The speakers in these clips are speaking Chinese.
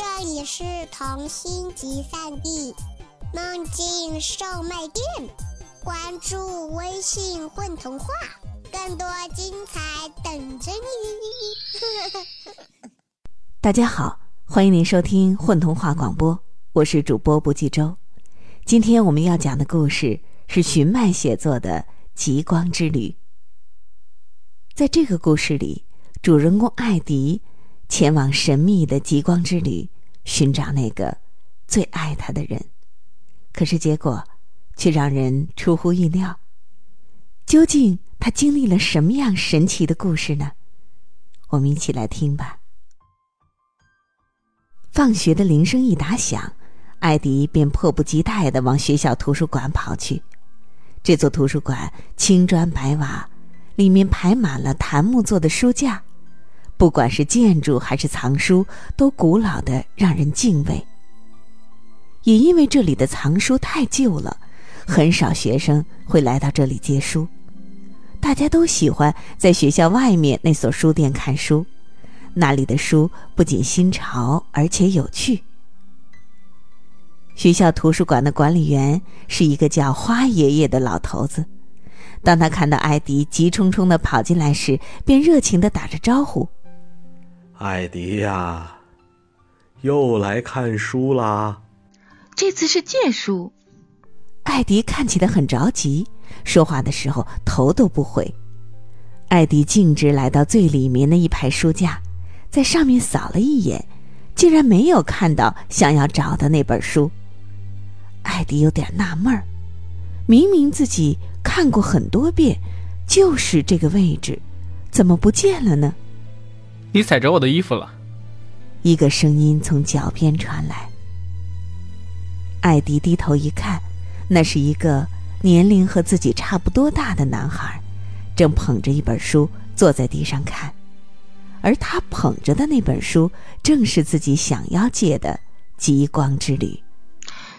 这里是童心集散地，梦境售卖店。关注微信“混童话”，更多精彩等着你。大家好，欢迎您收听混童话广播，我是主播不计周。今天我们要讲的故事是寻麦写作的《极光之旅》。在这个故事里，主人公艾迪前往神秘的极光之旅，寻找那个最爱他的人。可是结果却让人出乎意料。究竟他经历了什么样神奇的故事呢？我们一起来听吧。放学的铃声一打响，艾迪便迫不及待的往学校图书馆跑去。这座图书馆青砖白瓦，里面排满了檀木做的书架。不管是建筑还是藏书，都古老的让人敬畏。也因为这里的藏书太旧了，很少学生会来到这里借书。大家都喜欢在学校外面那所书店看书，那里的书不仅新潮，而且有趣。学校图书馆的管理员是一个叫花爷爷的老头子。当他看到艾迪急冲冲的跑进来时，便热情的打着招呼。艾迪呀，又来看书啦！这次是借书。艾迪看起来很着急，说话的时候头都不回。艾迪径直来到最里面的一排书架，在上面扫了一眼，竟然没有看到想要找的那本书。艾迪有点纳闷儿，明明自己看过很多遍，就是这个位置，怎么不见了呢？你踩着我的衣服了。一个声音从脚边传来。艾迪低头一看，那是一个年龄和自己差不多大的男孩，正捧着一本书坐在地上看，而他捧着的那本书正是自己想要借的《极光之旅》。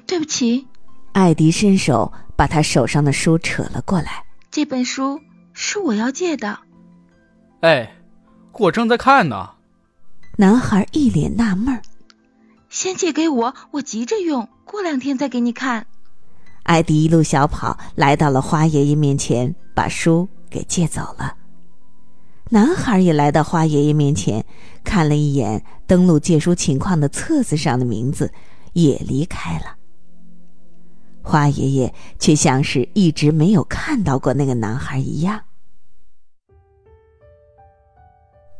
对不起，艾迪伸手把他手上的书扯了过来。这本书是我要借的。哎。我正在看呢。男孩一脸纳闷儿。先借给我，我急着用，过两天再给你看。艾迪一路小跑来到了花爷爷面前，把书给借走了。男孩也来到花爷爷面前，看了一眼登录借书情况的册子上的名字，也离开了。花爷爷却像是一直没有看到过那个男孩一样。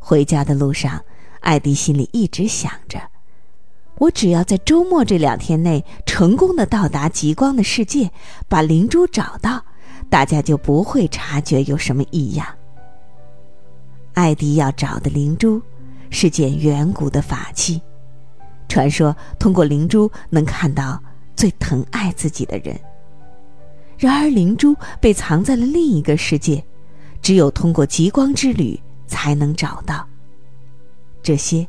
回家的路上，艾迪心里一直想着：我只要在周末这两天内成功的到达极光的世界，把灵珠找到，大家就不会察觉有什么异样。艾迪要找的灵珠是件远古的法器，传说通过灵珠能看到最疼爱自己的人。然而，灵珠被藏在了另一个世界，只有通过极光之旅。才能找到。这些，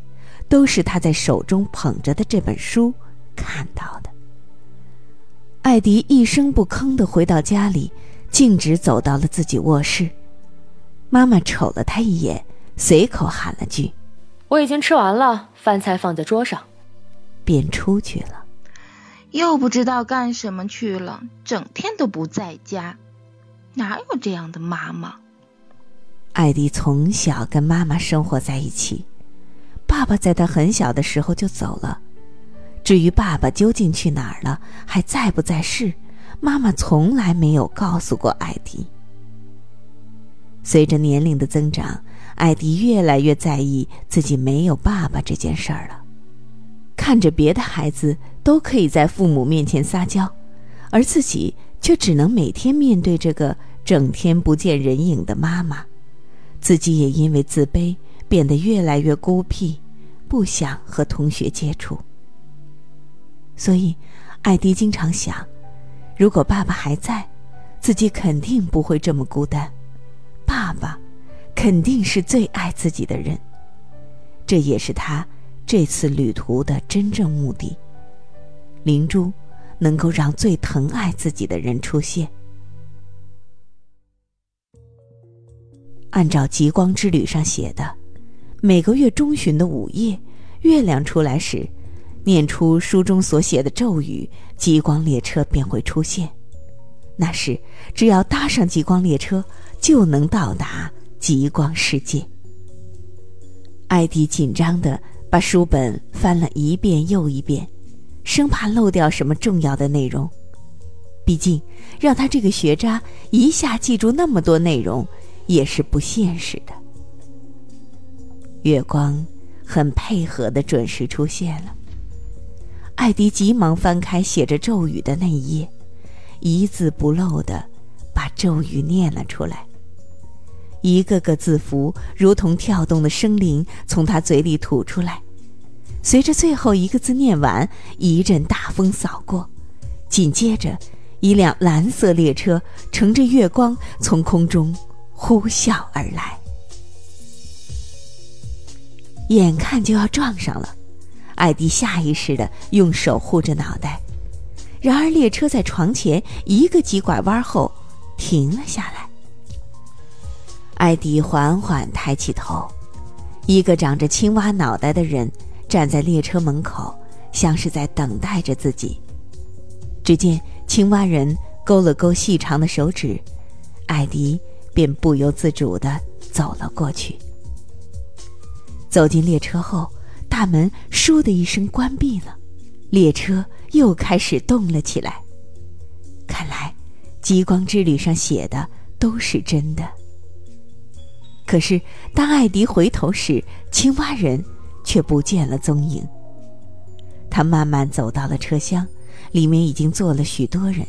都是他在手中捧着的这本书看到的。艾迪一声不吭的回到家里，径直走到了自己卧室。妈妈瞅了他一眼，随口喊了句：“我已经吃完了，饭菜放在桌上。”便出去了。又不知道干什么去了，整天都不在家，哪有这样的妈妈？艾迪从小跟妈妈生活在一起，爸爸在他很小的时候就走了。至于爸爸究竟去哪儿了，还在不在世，妈妈从来没有告诉过艾迪。随着年龄的增长，艾迪越来越在意自己没有爸爸这件事儿了。看着别的孩子都可以在父母面前撒娇，而自己却只能每天面对这个整天不见人影的妈妈。自己也因为自卑变得越来越孤僻，不想和同学接触。所以，艾迪经常想，如果爸爸还在，自己肯定不会这么孤单。爸爸，肯定是最爱自己的人。这也是他这次旅途的真正目的。灵珠，能够让最疼爱自己的人出现。按照《极光之旅》上写的，每个月中旬的午夜，月亮出来时，念出书中所写的咒语，极光列车便会出现。那时，只要搭上极光列车，就能到达极光世界。艾迪紧张地把书本翻了一遍又一遍，生怕漏掉什么重要的内容。毕竟，让他这个学渣一下记住那么多内容，也是不现实的。月光很配合的准时出现了。艾迪急忙翻开写着咒语的那一页，一字不漏的把咒语念了出来。一个个字符如同跳动的生灵从他嘴里吐出来。随着最后一个字念完，一阵大风扫过，紧接着，一辆蓝色列车乘着月光从空中呼啸而来。眼看就要撞上了，艾迪下意识的用手护着脑袋，然而列车在床前一个急拐弯后停了下来。艾迪缓缓抬起头，一个长着青蛙脑袋的人站在列车门口，像是在等待着自己。只见青蛙人勾了勾细长的手指，艾迪便不由自主的走了过去。走进列车后，大门“倏”的一声关闭了，列车又开始动了起来。看来，极光之旅上写的都是真的。可是，当艾迪回头时，青蛙人却不见了踪影。他慢慢走到了车厢，里面已经坐了许多人。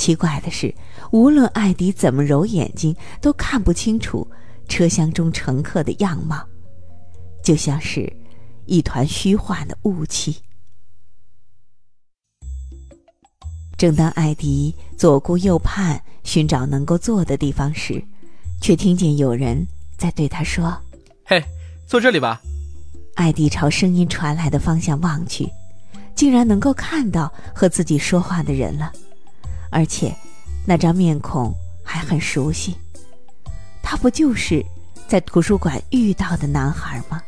奇怪的是，无论艾迪怎么揉眼睛，都看不清楚车厢中乘客的样貌。就像是一团虚幻的雾气。正当艾迪左顾右盼寻找能够坐的地方时，却听见有人在对他说：“嘿，坐这里吧。”艾迪朝声音传来的方向望去，竟然能够看到和自己说话的人了，而且那张面孔还很熟悉。他不就是在图书馆遇到的男孩吗？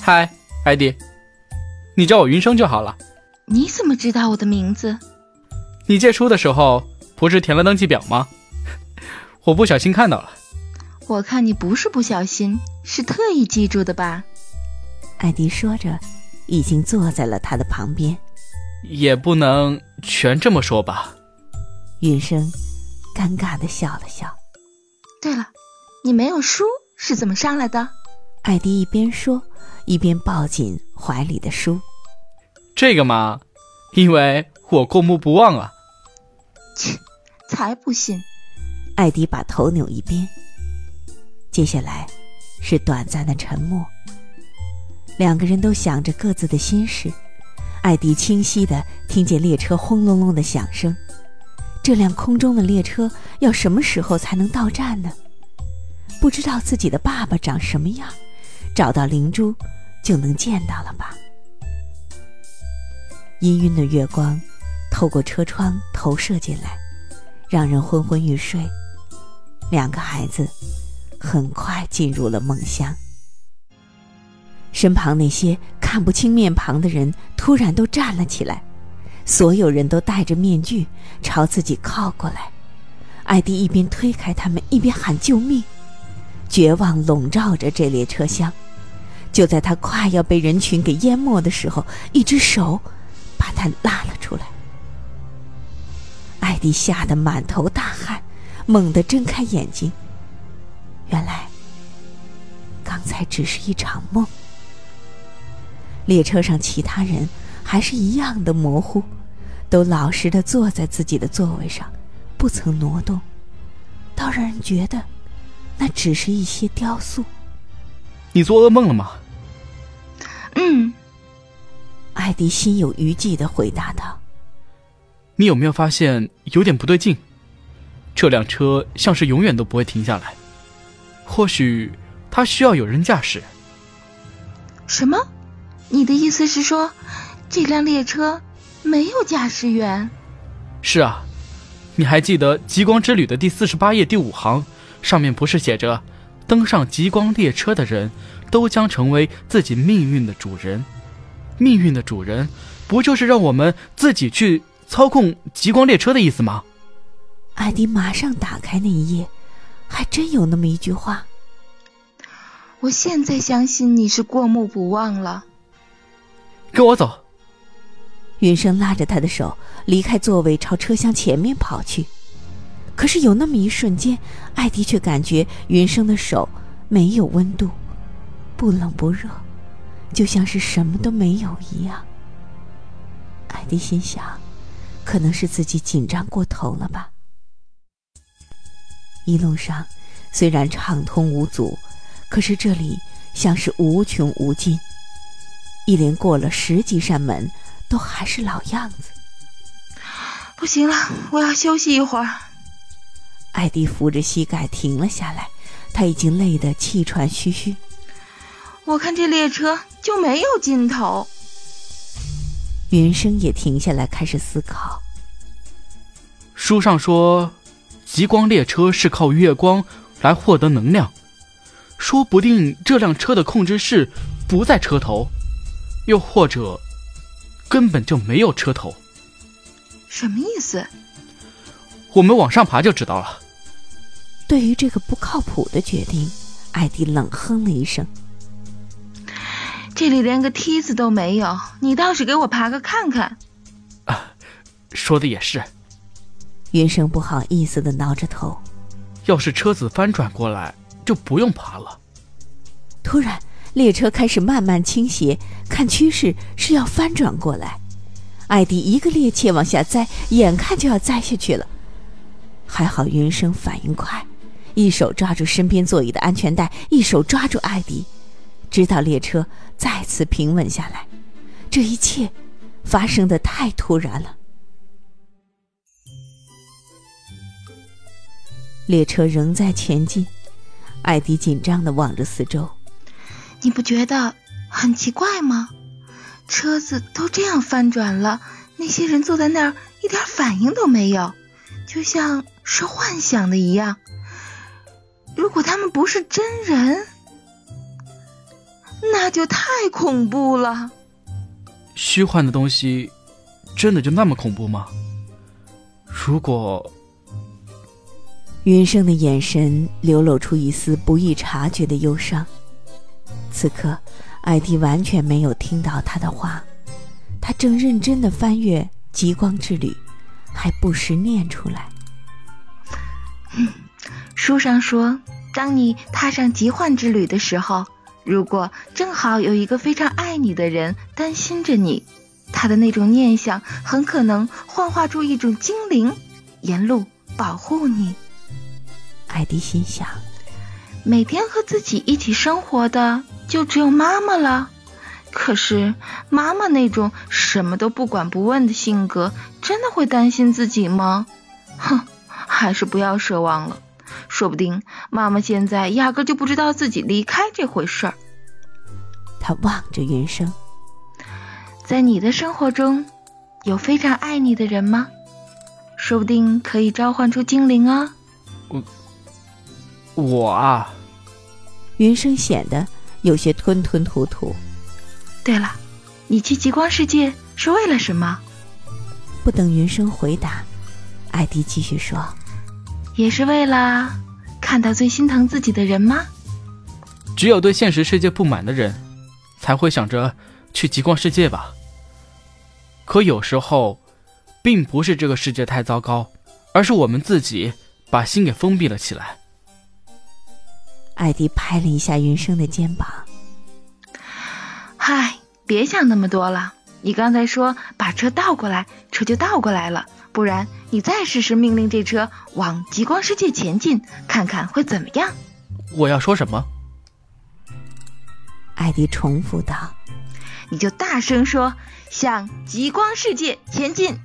嗨，艾迪，你叫我云生就好了。你怎么知道我的名字？你借书的时候不是填了登记表吗？我不小心看到了。我看你不是不小心，是特意记住的吧？艾迪说着，已经坐在了他的旁边。也不能全这么说吧。云生尴尬的笑了笑。对了，你没有书是怎么上来的？艾迪一边说。一边抱紧怀里的书，这个嘛，因为我过目不忘啊。切，才不信！艾迪把头扭一边。接下来是短暂的沉默，两个人都想着各自的心事。艾迪清晰的听见列车轰隆隆的响声，这辆空中的列车要什么时候才能到站呢？不知道自己的爸爸长什么样。找到灵珠，就能见到了吧？氤氲的月光透过车窗投射进来，让人昏昏欲睡。两个孩子很快进入了梦乡。身旁那些看不清面庞的人突然都站了起来，所有人都戴着面具朝自己靠过来。艾迪一边推开他们，一边喊救命。绝望笼罩着这列车厢。就在他快要被人群给淹没的时候，一只手把他拉了出来。艾迪吓得满头大汗，猛地睁开眼睛。原来，刚才只是一场梦。列车上其他人还是一样的模糊，都老实的坐在自己的座位上，不曾挪动，倒让人觉得那只是一些雕塑。你做噩梦了吗？嗯，艾迪心有余悸的回答道：“你有没有发现有点不对劲？这辆车像是永远都不会停下来。或许它需要有人驾驶。”什么？你的意思是说，这辆列车没有驾驶员？是啊，你还记得《极光之旅》的第四十八页第五行，上面不是写着，登上极光列车的人？都将成为自己命运的主人，命运的主人，不就是让我们自己去操控极光列车的意思吗？艾迪马上打开那一页，还真有那么一句话。我现在相信你是过目不忘了。跟我走。云生拉着他的手离开座位，朝车厢前面跑去。可是有那么一瞬间，艾迪却感觉云生的手没有温度，不冷不热，就像是什么都没有一样。艾迪心想，可能是自己紧张过头了吧。一路上虽然畅通无阻，可是这里像是无穷无尽。一连过了十几扇门，都还是老样子。不行了，我要休息一会儿。艾迪扶着膝盖停了下来，他已经累得气喘吁吁。我看这列车就没有尽头。云生也停下来，开始思考。书上说，极光列车是靠月光来获得能量，说不定这辆车的控制室不在车头，又或者根本就没有车头。什么意思？我们往上爬就知道了。对于这个不靠谱的决定，艾迪冷哼了一声。这里连个梯子都没有，你倒是给我爬个看看。啊，说的也是。云生不好意思的挠着头。要是车子翻转过来，就不用爬了。突然，列车开始慢慢倾斜，看趋势是要翻转过来。艾迪一个趔趄往下栽，眼看就要栽下去了。还好云生反应快，一手抓住身边座椅的安全带，一手抓住艾迪，直到列车再次平稳下来。这一切发生的太突然了。列车仍在前进，艾迪紧张的望着四周。你不觉得很奇怪吗？车子都这样翻转了，那些人坐在那儿一点反应都没有，就像是幻想的一样。如果他们不是真人，那就太恐怖了。虚幻的东西，真的就那么恐怖吗？如果……云生的眼神流露出一丝不易察觉的忧伤。此刻，艾迪完全没有听到他的话，他正认真的翻阅《极光之旅》，还不时念出来。书上说，当你踏上极幻之旅的时候，如果正好有一个非常爱你的人担心着你，他的那种念想很可能幻化出一种精灵，沿路保护你。艾迪心想：每天和自己一起生活的就只有妈妈了。可是妈妈那种什么都不管不问的性格，真的会担心自己吗？哼，还是不要奢望了。说不定妈妈现在压根就不知道自己离开这回事儿。他望着云生，在你的生活中，有非常爱你的人吗？说不定可以召唤出精灵啊。我，我啊。云生显得有些吞吞吐吐。对了，你去极光世界是为了什么？不等云生回答，艾迪继续说。也是为了看到最心疼自己的人吗？只有对现实世界不满的人，才会想着去极光世界吧。可有时候，并不是这个世界太糟糕，而是我们自己把心给封闭了起来。艾迪拍了一下云生的肩膀。嗨，别想那么多了。你刚才说把车倒过来，车就倒过来了。不然，你再试试命令这车往极光世界前进，看看会怎么样？我要说什么？艾迪重复道：“你就大声说，向极光世界前进。”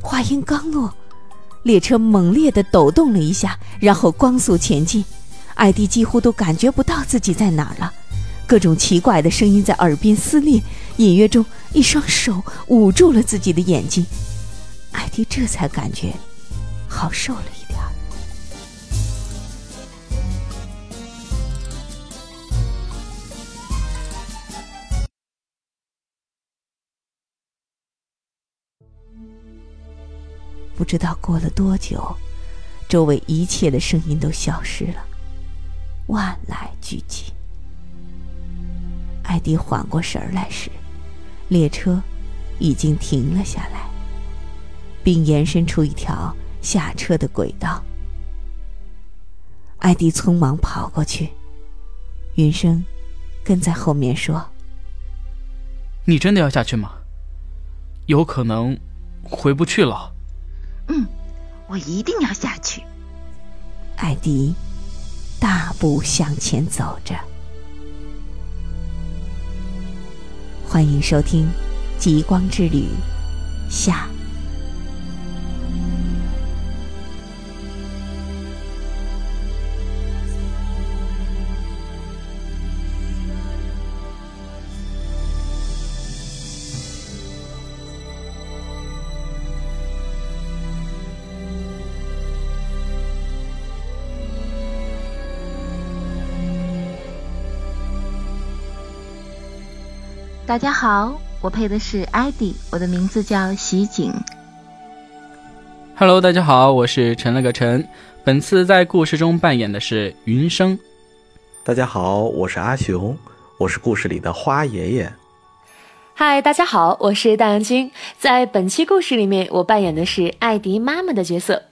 话音刚落，列车猛烈的抖动了一下，然后光速前进。艾迪几乎都感觉不到自己在哪儿了。各种奇怪的声音在耳边撕裂隐约中一双手捂住了自己的眼睛。艾迪这才感觉好受了一点不知道过了多久周围一切的声音都消失了。万籁俱寂。艾迪缓过神儿来时，列车已经停了下来，并延伸出一条下车的轨道。艾迪匆忙跑过去，云生跟在后面说：“你真的要下去吗？有可能回不去了。”“嗯，我一定要下去。”艾迪大步向前走着。欢迎收听《极光之旅》下。大家好，我配的是艾迪，我的名字叫席景。Hello，大家好，我是陈了个陈，本次在故事中扮演的是云生。大家好，我是阿雄，我是故事里的花爷爷。嗨，大家好，我是大杨君，在本期故事里面，我扮演的是艾迪妈妈的角色。